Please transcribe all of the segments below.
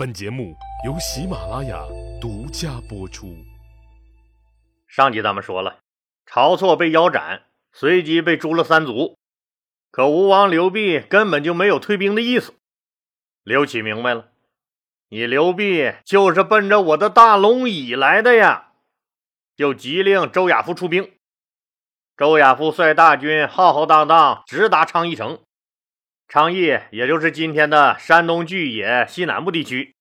本节目由喜马拉雅独家播出。上集咱们说了，晁错被腰斩，随即被诛了三族。可吴王刘濞根本就没有退兵的意思。刘启明白了，你刘濞就是奔着我的大龙椅来的呀！就急令周亚夫出兵。周亚夫率大军浩浩荡荡直达昌邑城。昌邑也就是今天的山东巨野西南部地区，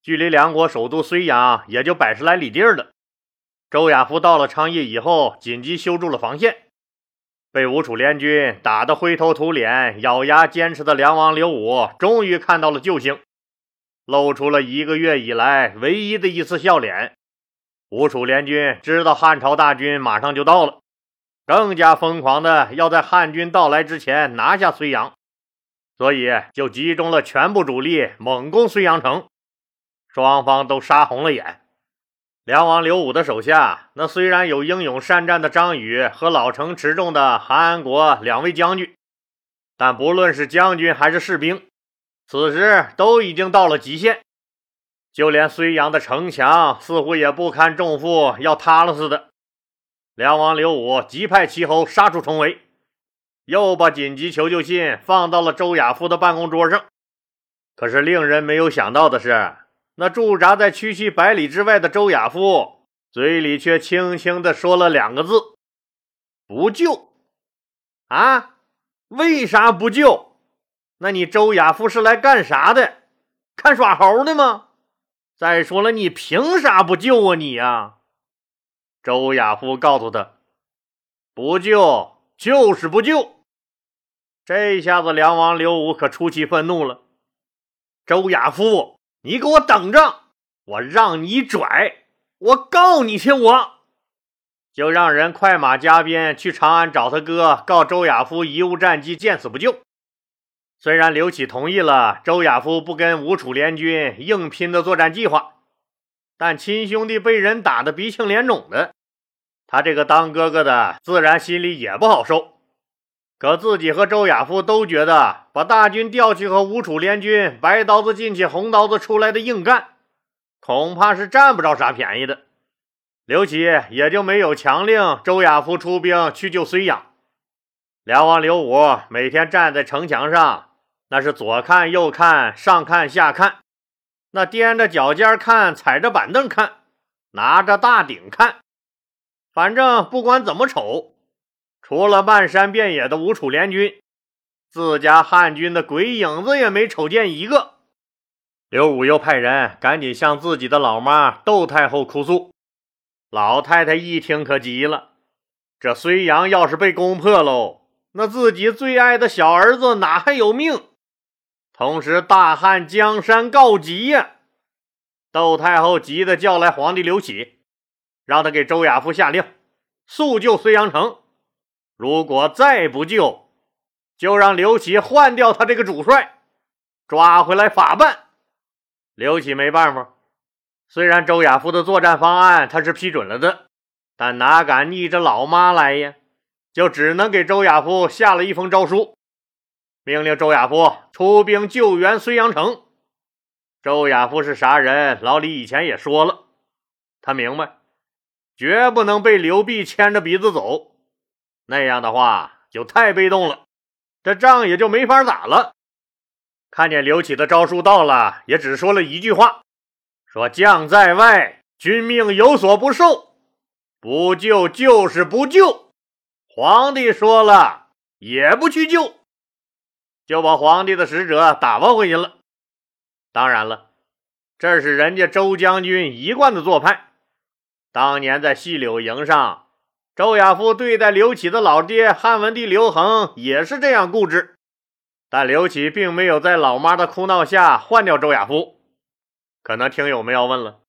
距离两国首都睢阳也就百十来里地儿了。周亚夫到了昌邑以后，紧急修筑了防线，被吴楚联军打得灰头土脸、咬牙坚持的梁王刘武，终于看到了救星，露出了一个月以来唯一的一次笑脸。吴楚联军知道汉朝大军马上就到了，更加疯狂的要在汉军到来之前拿下睢阳。所以就集中了全部主力猛攻睢阳城，双方都杀红了眼。梁王刘武的手下，那虽然有英勇善战的张宇和老成持重的韩安国两位将军，但不论是将军还是士兵，此时都已经到了极限，就连睢阳的城墙似乎也不堪重负，要塌了似的。梁王刘武急派齐侯杀出重围。又把紧急求救信放到了周亚夫的办公桌上。可是令人没有想到的是，那驻扎在区区百里之外的周亚夫嘴里却轻轻地说了两个字：“不救。”啊？为啥不救？那你周亚夫是来干啥的？看耍猴的吗？再说了，你凭啥不救啊你呀？周亚夫告诉他：“不救就是不救。”这下子，梁王刘武可出奇愤怒了。周亚夫，你给我等着！我让你拽，我告你去！我就让人快马加鞭去长安找他哥，告周亚夫贻误战机，见死不救。虽然刘启同意了周亚夫不跟吴楚联军硬拼的作战计划，但亲兄弟被人打得鼻青脸肿的，他这个当哥哥的自然心里也不好受。可自己和周亚夫都觉得，把大军调去和吴楚联军白刀子进去红刀子出来的硬干，恐怕是占不着啥便宜的。刘启也就没有强令周亚夫出兵去救睢阳。梁王刘武每天站在城墙上，那是左看右看，上看下看，那踮着脚尖看，踩着板凳看，拿着大鼎看，反正不管怎么瞅。除了漫山遍野的吴楚联军，自家汉军的鬼影子也没瞅见一个。刘武又派人赶紧向自己的老妈窦太后哭诉。老太太一听可急了，这睢阳要是被攻破喽，那自己最爱的小儿子哪还有命？同时大汉江山告急呀！窦太后急得叫来皇帝刘启，让他给周亚夫下令，速救睢阳城。如果再不救，就让刘启换掉他这个主帅，抓回来法办。刘启没办法，虽然周亚夫的作战方案他是批准了的，但哪敢逆着老妈来呀？就只能给周亚夫下了一封诏书，命令周亚夫出兵救援睢阳城。周亚夫是啥人？老李以前也说了，他明白，绝不能被刘濞牵着鼻子走。那样的话就太被动了，这仗也就没法打了。看见刘启的招数到了，也只说了一句话：“说将在外，君命有所不受，不救就是不救。”皇帝说了，也不去救，就把皇帝的使者打发回去了。当然了，这是人家周将军一贯的做派。当年在细柳营上。周亚夫对待刘启的老爹汉文帝刘恒也是这样固执，但刘启并没有在老妈的哭闹下换掉周亚夫。可能听友们要问了，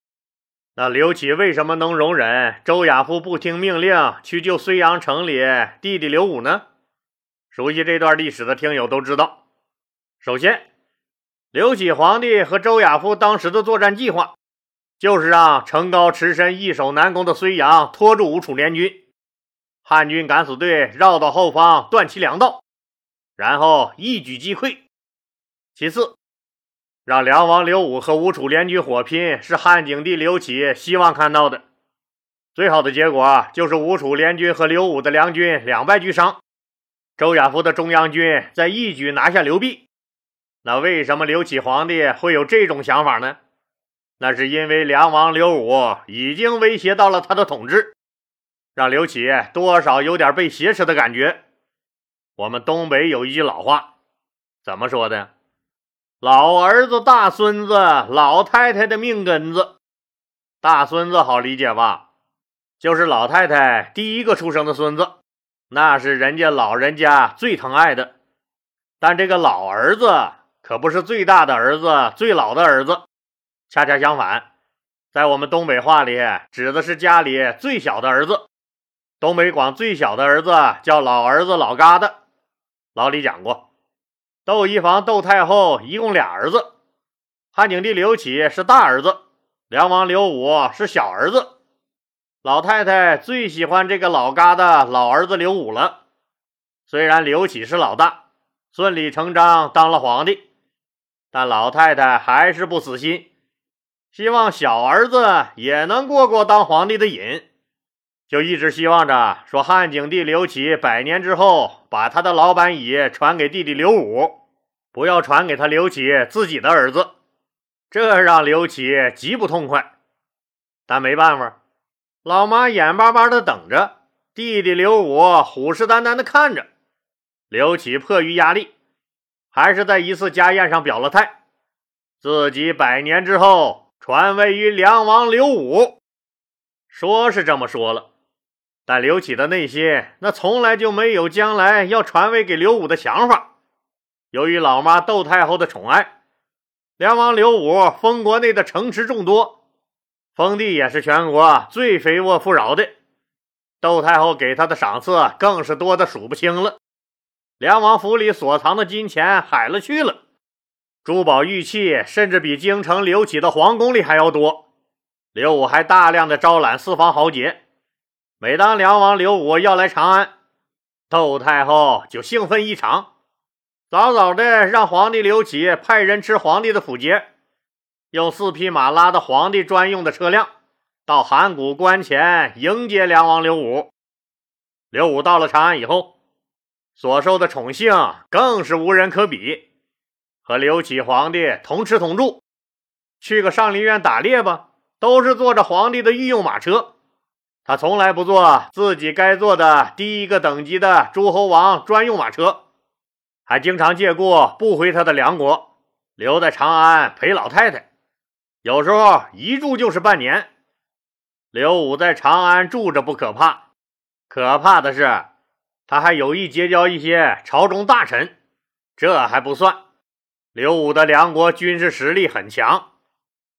那刘启为什么能容忍周亚夫不听命令去救睢阳城里弟弟刘武呢？熟悉这段历史的听友都知道，首先，刘启皇帝和周亚夫当时的作战计划，就是让城高池深、易守难攻的睢阳拖住吴楚联军。汉军敢死队绕到后方，断其粮道，然后一举击溃。其次，让梁王刘武和吴楚联军火拼，是汉景帝刘启希望看到的。最好的结果就是吴楚联军和刘武的梁军两败俱伤，周亚夫的中央军在一举拿下刘濞。那为什么刘启皇帝会有这种想法呢？那是因为梁王刘武已经威胁到了他的统治，让刘启多少有点被挟持的感觉。我们东北有一句老话，怎么说的？老儿子、大孙子、老太太的命根子。大孙子好理解吧？就是老太太第一个出生的孙子，那是人家老人家最疼爱的。但这个老儿子可不是最大的儿子、最老的儿子，恰恰相反，在我们东北话里，指的是家里最小的儿子。东北广最小的儿子叫老儿子、老疙瘩。老李讲过。窦漪房、窦太后一共俩儿子，汉景帝刘启是大儿子，梁王刘武是小儿子。老太太最喜欢这个老疙瘩老儿子刘武了。虽然刘启是老大，顺理成章当了皇帝，但老太太还是不死心，希望小儿子也能过过当皇帝的瘾，就一直希望着说汉景帝刘启百年之后把他的老板椅传给弟弟刘武。不要传给他刘启自己的儿子，这让刘启极不痛快。但没办法，老妈眼巴巴的等着，弟弟刘武虎视眈眈的看着。刘启迫于压力，还是在一次家宴上表了态，自己百年之后传位于梁王刘武。说是这么说了，但刘启的内心那从来就没有将来要传位给刘武的想法。由于老妈窦太后的宠爱，梁王刘武封国内的城池众多，封地也是全国最肥沃富饶的。窦太后给他的赏赐更是多的数不清了。梁王府里所藏的金钱海了去了，珠宝玉器甚至比京城刘启的皇宫里还要多。刘武还大量的招揽四方豪杰，每当梁王刘武要来长安，窦太后就兴奋异常。早早的让皇帝刘启派人吃皇帝的府节，用四匹马拉的皇帝专用的车辆到函谷关前迎接梁王刘武。刘武到了长安以后，所受的宠幸更是无人可比，和刘启皇帝同吃同住，去个上林苑打猎吧，都是坐着皇帝的御用马车，他从来不坐自己该坐的第一个等级的诸侯王专用马车。还经常借故不回他的梁国，留在长安陪老太太，有时候一住就是半年。刘武在长安住着不可怕，可怕的是他还有意结交一些朝中大臣。这还不算，刘武的梁国军事实力很强，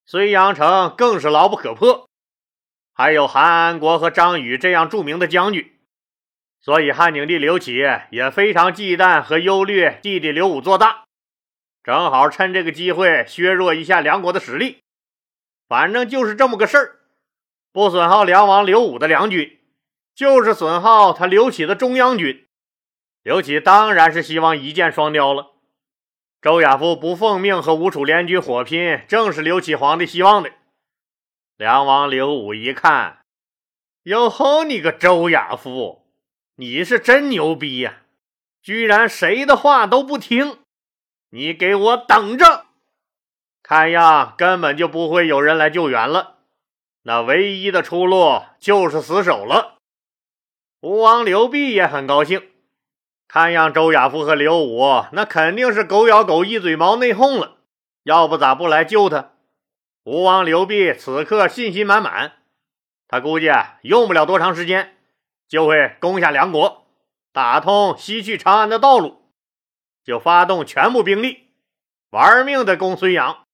睢阳城更是牢不可破，还有韩安国和张宇这样著名的将军。所以汉景帝刘启也非常忌惮和忧虑弟弟刘武做大，正好趁这个机会削弱一下梁国的实力。反正就是这么个事儿，不损耗梁王刘武的梁军，就是损耗他刘启的中央军。刘启当然是希望一箭双雕了。周亚夫不奉命和吴楚联军火拼，正是刘启皇帝希望的。梁王刘武一看，哟吼，你个周亚夫！你是真牛逼呀！居然谁的话都不听！你给我等着！看样根本就不会有人来救援了。那唯一的出路就是死守了。吴王刘濞也很高兴，看样周亚夫和刘武那肯定是狗咬狗、一嘴毛内讧了，要不咋不来救他？吴王刘濞此刻信心满满，他估计啊用不了多长时间。就会攻下梁国，打通西去长安的道路，就发动全部兵力，玩命的攻睢阳。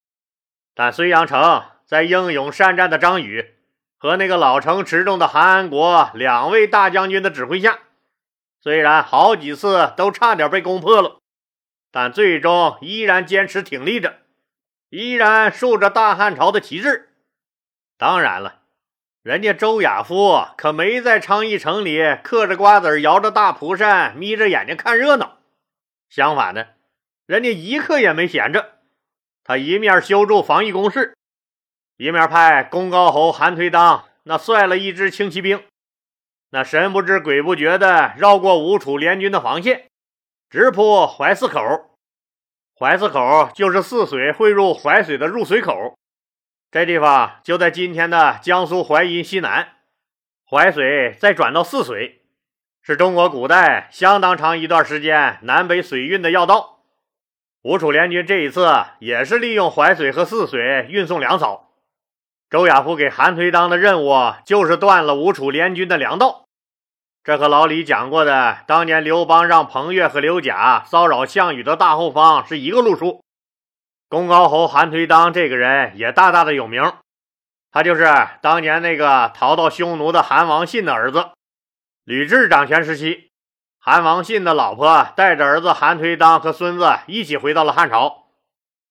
但睢阳城在英勇善战的张宇和那个老成持重的韩安国两位大将军的指挥下，虽然好几次都差点被攻破了，但最终依然坚持挺立着，依然竖着大汉朝的旗帜。当然了。人家周亚夫可没在昌邑城里嗑着瓜子摇着大蒲扇，眯着眼睛看热闹。相反的，人家一刻也没闲着，他一面修筑防御工事，一面派功高侯韩颓当那率了一支轻骑兵，那神不知鬼不觉的绕过吴楚联军的防线，直扑淮泗口。淮泗口就是泗水汇入淮水的入水口，这地方就在今天的江苏淮阴西南。淮水再转到泗水，是中国古代相当长一段时间南北水运的要道。吴楚联军这一次也是利用淮水和泗水运送粮草。周亚夫给韩推当的任务就是断了吴楚联军的粮道。这和老李讲过的当年刘邦让彭越和刘贾骚扰项羽的大后方是一个路数。公高侯韩推当这个人也大大的有名。他就是当年那个逃到匈奴的韩王信的儿子。吕雉掌权时期，韩王信的老婆带着儿子韩推当和孙子一起回到了汉朝。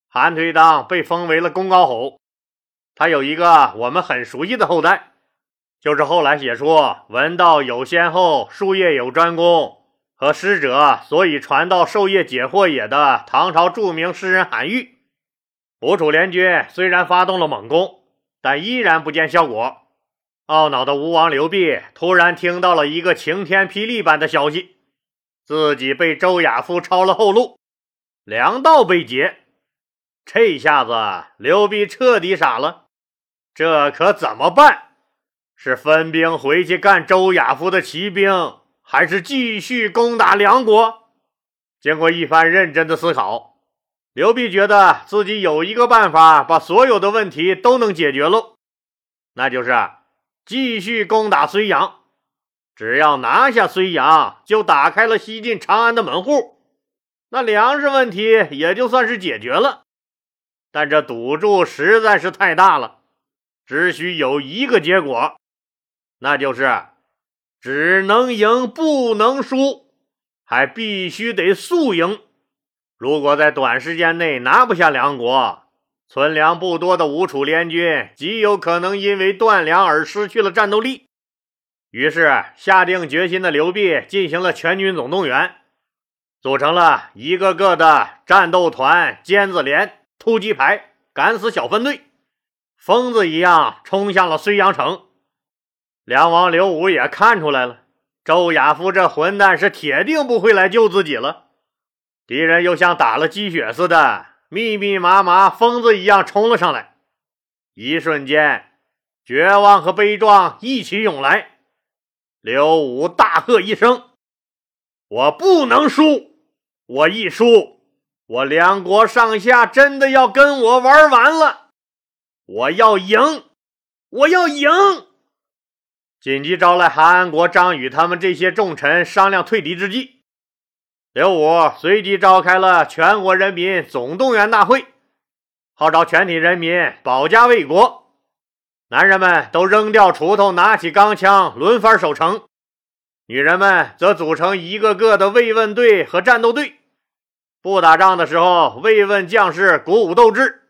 韩推当被封为了公高侯。他有一个我们很熟悉的后代，就是后来写出“闻道有先后，术业有专攻”和“师者，所以传道授业解惑也”的唐朝著名诗人韩愈。吴楚联军虽然发动了猛攻。但依然不见效果。懊恼的吴王刘濞突然听到了一个晴天霹雳般的消息：自己被周亚夫抄了后路，粮道被劫。这下子刘濞彻底傻了，这可怎么办？是分兵回去干周亚夫的骑兵，还是继续攻打梁国？经过一番认真的思考。刘濞觉得自己有一个办法，把所有的问题都能解决喽，那就是继续攻打睢阳。只要拿下睢阳，就打开了西进长安的门户，那粮食问题也就算是解决了。但这赌注实在是太大了，只需有一个结果，那就是只能赢不能输，还必须得速赢。如果在短时间内拿不下梁国，存粮不多的吴楚联军极有可能因为断粮而失去了战斗力。于是，下定决心的刘濞进行了全军总动员，组成了一个个的战斗团、尖子连、突击排、敢死小分队，疯子一样冲向了睢阳城。梁王刘武也看出来了，周亚夫这混蛋是铁定不会来救自己了。敌人又像打了鸡血似的，密密麻麻，疯子一样冲了上来。一瞬间，绝望和悲壮一起涌来。刘武大喝一声：“我不能输！我一输，我梁国上下真的要跟我玩完了！我要赢！我要赢！”紧急招来韩安国、张宇他们这些重臣商量退敌之计。刘武随即召开了全国人民总动员大会，号召全体人民保家卫国。男人们都扔掉锄头，拿起钢枪，轮番守城；女人们则组成一个个的慰问队和战斗队。不打仗的时候，慰问将士，鼓舞斗志；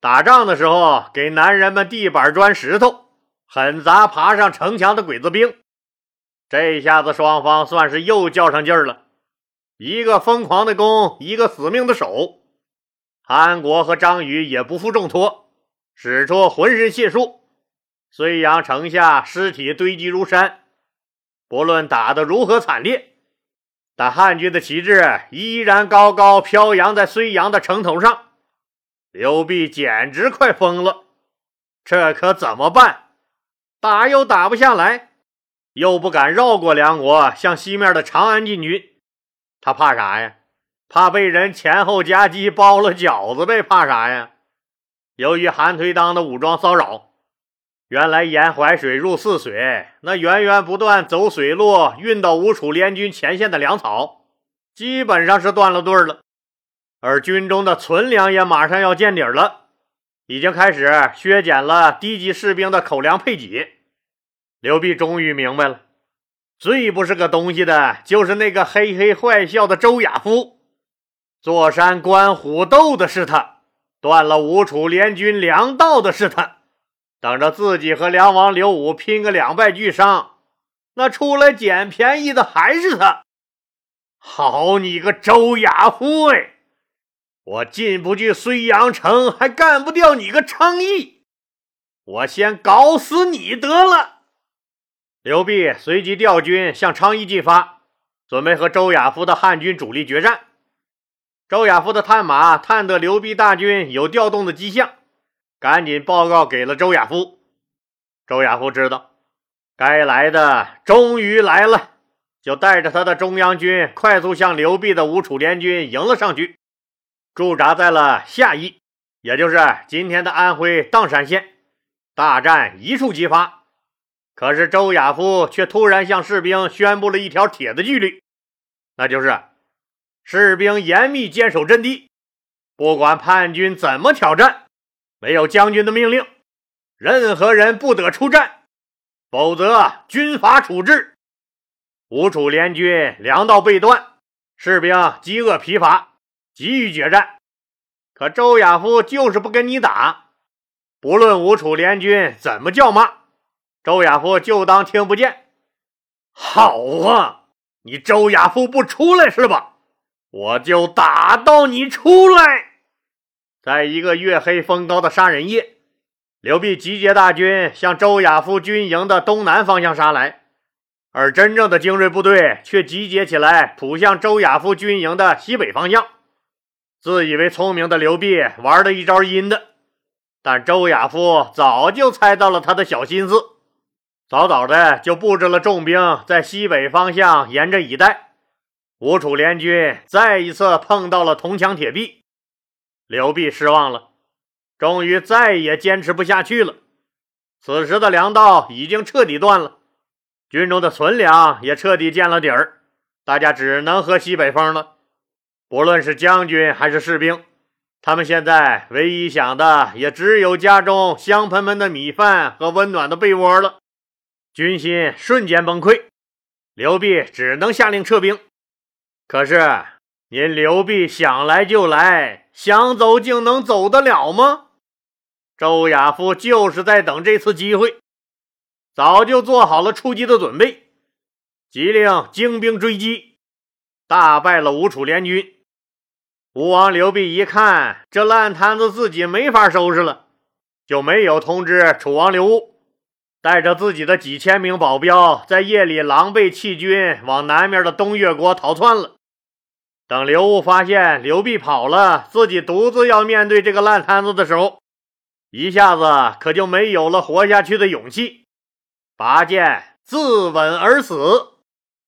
打仗的时候，给男人们地板砖石头，狠砸爬上城墙的鬼子兵。这下子，双方算是又较上劲儿了。一个疯狂的攻，一个死命的守。韩国和张宇也不负重托，使出浑身解数。睢阳城下尸体堆积如山，不论打得如何惨烈，但汉军的旗帜依然高高飘扬在睢阳的城头上。刘濞简直快疯了，这可怎么办？打又打不下来，又不敢绕过梁国向西面的长安进军。他怕啥呀？怕被人前后夹击包了饺子呗？怕啥呀？由于韩颓当的武装骚扰，原来沿淮水入泗水，那源源不断走水路运到吴楚联军前线的粮草，基本上是断了队了。而军中的存粮也马上要见底了，已经开始削减了低级士兵的口粮配给。刘濞终于明白了。最不是个东西的，就是那个嘿嘿坏笑的周亚夫。坐山观虎斗的是他，断了吴楚联军粮道的是他，等着自己和梁王刘武拼个两败俱伤。那出来捡便宜的还是他。好你个周亚夫！哎，我进不去睢阳城，还干不掉你个昌邑，我先搞死你得了。刘弼随即调军向昌邑进发，准备和周亚夫的汉军主力决战。周亚夫的探马探得刘弼大军有调动的迹象，赶紧报告给了周亚夫。周亚夫知道，该来的终于来了，就带着他的中央军快速向刘弼的吴楚联军迎了上去。驻扎在了下邑，也就是今天的安徽砀山县。大战一触即发，可是周亚夫却突然向士兵宣布了一条铁的纪律，那就是士兵严密坚守阵地，不管叛军怎么挑战，没有将军的命令，任何人不得出战，否则军法处置。吴楚联军粮道被断，士兵饥饿疲乏。急于决战，可周亚夫就是不跟你打。不论吴楚联军怎么叫骂，周亚夫就当听不见。好啊，你周亚夫不出来是吧？我就打到你出来。在一个月黑风高的杀人夜，刘弼集结大军向周亚夫军营的东南方向杀来，而真正的精锐部队却集结起来扑向周亚夫军营的西北方向。自以为聪明的刘弼玩了一招阴的，但周亚夫早就猜到了他的小心思，早早的就布置了重兵在西北方向严阵以待。吴楚联军再一次碰到了铜墙铁壁，刘弼失望了，终于再也坚持不下去了。此时的粮道已经彻底断了，军中的存粮也彻底见了底儿，大家只能喝西北风了。不论是将军还是士兵，他们现在唯一想的也只有家中香喷喷的米饭和温暖的被窝了。军心瞬间崩溃，刘弼只能下令撤兵。可是，您刘弼想来就来，想走竟能走得了吗？周亚夫就是在等这次机会，早就做好了出击的准备，急令精兵追击，大败了吴楚联军。吴王刘濞一看这烂摊子自己没法收拾了，就没有通知楚王刘戊，带着自己的几千名保镖，在夜里狼狈弃军，往南面的东越国逃窜了。等刘戊发现刘濞跑了，自己独自要面对这个烂摊子的时候，一下子可就没有了活下去的勇气，拔剑自刎而死。